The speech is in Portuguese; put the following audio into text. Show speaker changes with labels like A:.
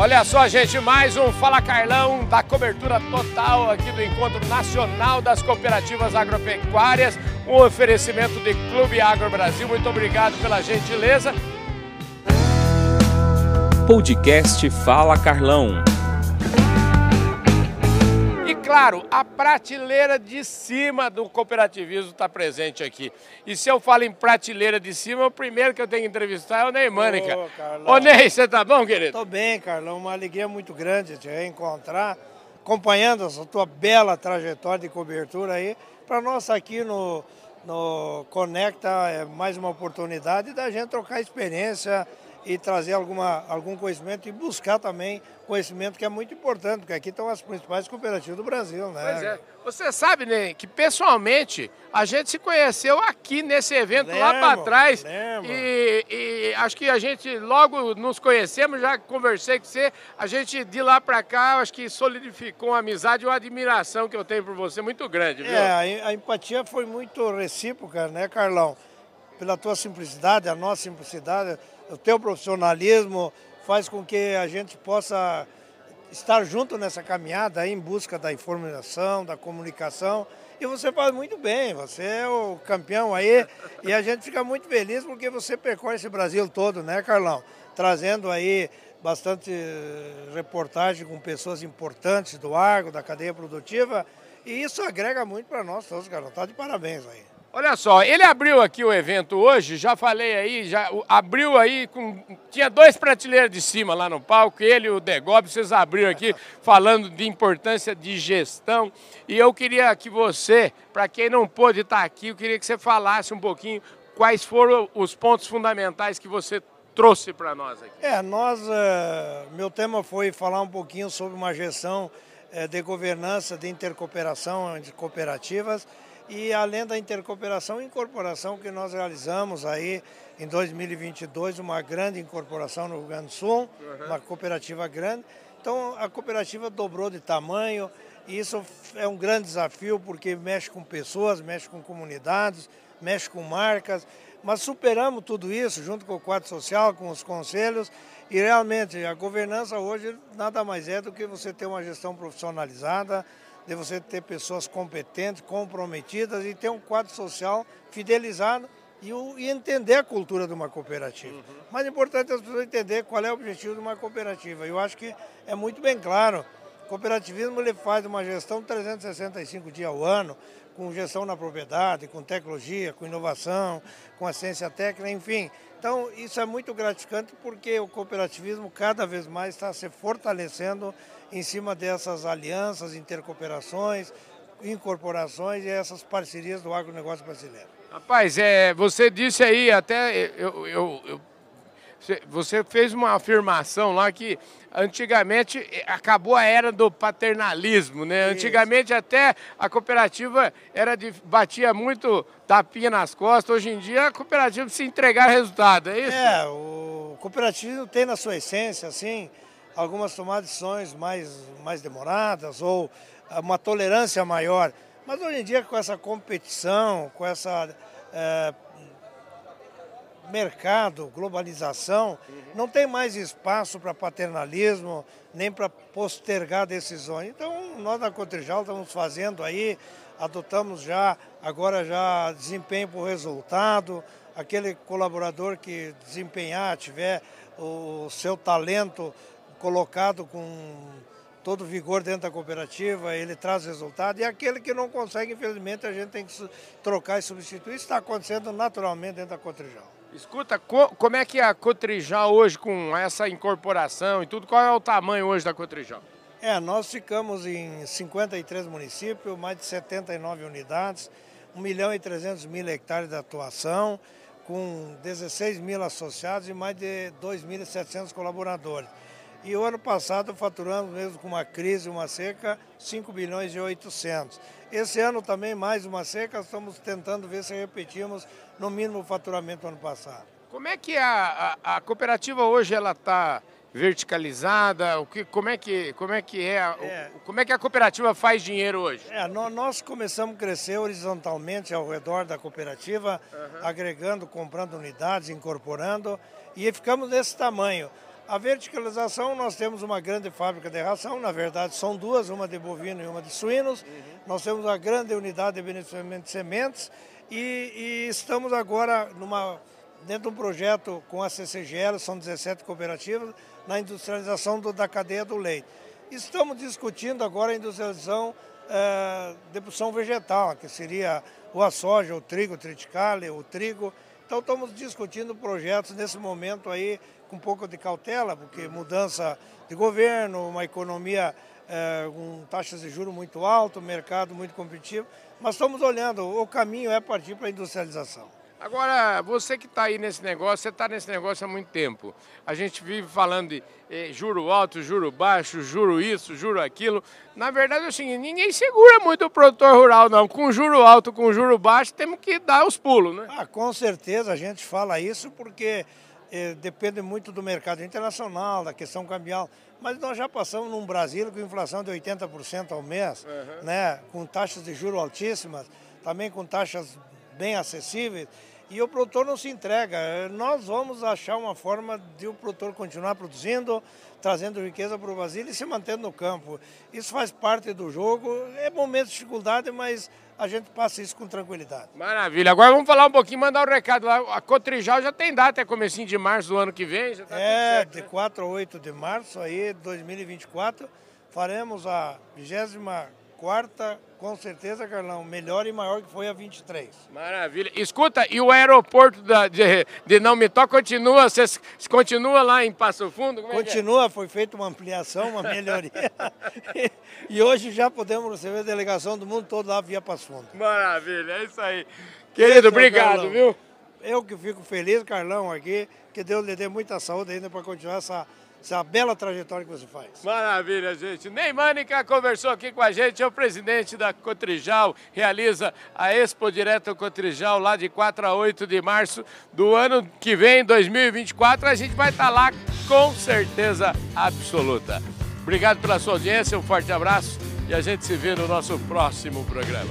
A: Olha só, gente, mais um Fala Carlão da cobertura total aqui do Encontro Nacional das Cooperativas Agropecuárias, um oferecimento de Clube Agro Brasil. Muito obrigado pela gentileza.
B: Podcast Fala Carlão.
A: Claro, a prateleira de cima do cooperativismo está presente aqui. E se eu falo em prateleira de cima, o primeiro que eu tenho que entrevistar é o Ney Mânica.
C: Ô, Carlão.
A: Ô Ney, você tá bom, querido?
C: Tô bem, Carlão. Uma alegria muito grande te reencontrar, acompanhando essa tua bela trajetória de cobertura aí. Para nós aqui no, no Conecta é mais uma oportunidade da gente trocar experiência e trazer alguma, algum conhecimento e buscar também conhecimento que é muito importante, porque aqui estão as principais cooperativas do Brasil, né?
A: Pois é. Você sabe, Ney, que pessoalmente a gente se conheceu aqui nesse evento lá para
C: Lembro,
A: trás.
C: lembro.
A: E, e acho que a gente logo nos conhecemos, já conversei com você. A gente de lá para cá, acho que solidificou uma amizade e uma admiração que eu tenho por você muito grande, viu?
C: É, a empatia foi muito recíproca, né, Carlão? Pela tua simplicidade, a nossa simplicidade, o teu profissionalismo faz com que a gente possa estar junto nessa caminhada em busca da informação, da comunicação. E você faz muito bem, você é o campeão aí e a gente fica muito feliz porque você percorre esse Brasil todo, né, Carlão? Trazendo aí bastante eh, reportagem com pessoas importantes do agro, da cadeia produtiva. E isso agrega muito para nós todos, Carlão. Tá de parabéns aí.
A: Olha só, ele abriu aqui o evento hoje, já falei aí, já abriu aí com. Tinha dois prateleiras de cima lá no palco, ele e o Degob, vocês abriram aqui falando de importância de gestão. E eu queria que você, para quem não pôde estar aqui, eu queria que você falasse um pouquinho quais foram os pontos fundamentais que você trouxe para nós aqui.
C: É, nós, eh, meu tema foi falar um pouquinho sobre uma gestão eh, de governança de intercooperação entre cooperativas e além da intercooperação, incorporação que nós realizamos aí em 2022, uma grande incorporação no Rio Grande do Sul, uma cooperativa grande. Então a cooperativa dobrou de tamanho e isso é um grande desafio porque mexe com pessoas, mexe com comunidades, mexe com marcas, mas superamos tudo isso junto com o quadro social, com os conselhos e realmente a governança hoje nada mais é do que você ter uma gestão profissionalizada, de você ter pessoas competentes, comprometidas e ter um quadro social fidelizado e, o- e entender a cultura de uma cooperativa. Mais importante é as pessoas entenderem qual é o objetivo de uma cooperativa. Eu acho que é muito bem claro. O cooperativismo ele faz uma gestão 365 dias ao ano, com gestão na propriedade, com tecnologia, com inovação, com assistência técnica, enfim. Então, isso é muito gratificante porque o cooperativismo cada vez mais está se fortalecendo em cima dessas alianças, intercooperações, incorporações e essas parcerias do agronegócio brasileiro.
A: Rapaz, é, você disse aí, até eu, eu- eu- você- fez uma afirmação lá que antigamente eh, acabou a era do paternalismo, né?
C: Isso.
A: Antigamente até a cooperativa era de, batia muito tapinha nas costas, hoje em dia a cooperativa precisa entregar resultado, é isso?
C: É, o cooperativismo tem na sua essência, assim, algumas tomadas de decisões mais, mais demoradas ou uma tolerância maior. Mas hoje em dia, com essa competição, com essa eh, mercado, globalização, não tem mais espaço para paternalismo, nem para postergar decisões. Então, nós da Cotrijal estamos fazendo aí, adotamos já, agora já desempenho por resultado, aquele colaborador que desempenhar, tiver o seu talento colocado com todo vigor dentro da cooperativa, ele traz resultado. E aquele que não consegue, infelizmente, a gente tem que trocar e substituir. Isso está acontecendo naturalmente dentro da Cotrijal.
A: Escuta, co- como é que é a Cotrijal hoje com essa incorporação e tudo? Qual é o tamanho hoje da Cotrijal?
C: É, nós ficamos em 53 municípios, mais de 79 unidades, 1 milhão e 300 mil hectares de atuação, com 16 mil associados e mais de 2.700 colaboradores. E o ano passado faturamos, mesmo com uma crise, uma seca, 5 bilhões e 800. Esse ano também, mais uma seca, estamos tentando ver se repetimos no mínimo o faturamento do ano passado.
A: Como é que a, a, a cooperativa hoje ela está verticalizada? O que, como, é que, como é que é, a- o-
C: É.
A: Como é que a cooperativa faz dinheiro hoje?
C: É, nó- nós começamos a crescer horizontalmente ao redor da cooperativa, agregando, comprando unidades, incorporando, e ficamos nesse tamanho. A verticalização, nós temos uma grande fábrica de ração, na verdade são duas, uma de bovino e uma de suínos. Uhum. Nós temos uma grande unidade de beneficiamento de sementes e, e, estamos agora numa, dentro de um projeto com a CCGL, são 17 cooperativas, na industrialização do, da cadeia do leite. Estamos discutindo agora a industrialização é, de produção vegetal, que seria o a soja, o trigo, o triticale, o trigo. Então estamos discutindo projetos nesse momento aí com um pouco de cautela, porque mudança de governo, uma economia é, com taxas de juros muito alto, mercado muito competitivo, mas estamos olhando, o caminho é partir para a industrialização.
A: Agora, você que está aí nesse negócio, você está nesse negócio há muito tempo. A gente vive falando de eh, juro alto, juro baixo, juro isso, juro aquilo. Na verdade é o seguinte, ninguém segura muito o produtor rural, não. Com juro alto, com juro baixo, temos que dar os pulos, né?
C: Ah, com certeza a gente fala isso porque eh, depende muito do mercado internacional, da questão cambial. Mas nós já passamos num Brasil com inflação de 80% ao mês, uhum. né? com taxas de juros altíssimas, também com taxas bem acessíveis e o produtor não se entrega. Nós vamos achar uma forma de o produtor continuar produzindo, trazendo riqueza para o Brasil e se mantendo no campo. Isso faz parte do jogo. É momento de dificuldade, mas a gente passa isso com tranquilidade.
A: Maravilha. Agora vamos falar um pouquinho, mandar o um recado lá. A Cotrijal já tem data, é comecinho de março do ano que vem?
C: Tá é, certo, de né? 4 a 8 de março aí, 2024, faremos a 24 quarta, com certeza, Carlão, melhor e maior que foi a 23.
A: Maravilha. Escuta, e o aeroporto da, de, de Não Me Toca continua, você continua lá em Passo Fundo?
C: É, é? continua, é? foi feita uma ampliação, uma melhoria. e hoje já podemos receber a delegação do mundo todo lá via Passo Fundo.
A: Maravilha, é isso aí. Querido, obrigado, Carlão. viu?
C: Eu que fico feliz, Carlão, aqui, que Deus lhe dê muita saúde ainda para continuar essa essa bela trajetória que você faz.
A: Maravilha, gente. Ney Mânica conversou aqui com a gente, é o presidente da Cotrijal, realiza a Expo Direto Cotrijal lá de 4 a 8 de março do ano que vem, 2024. A gente vai estar lá com certeza absoluta. Obrigado pela sua audiência, um forte abraço e a gente se vê no nosso próximo programa.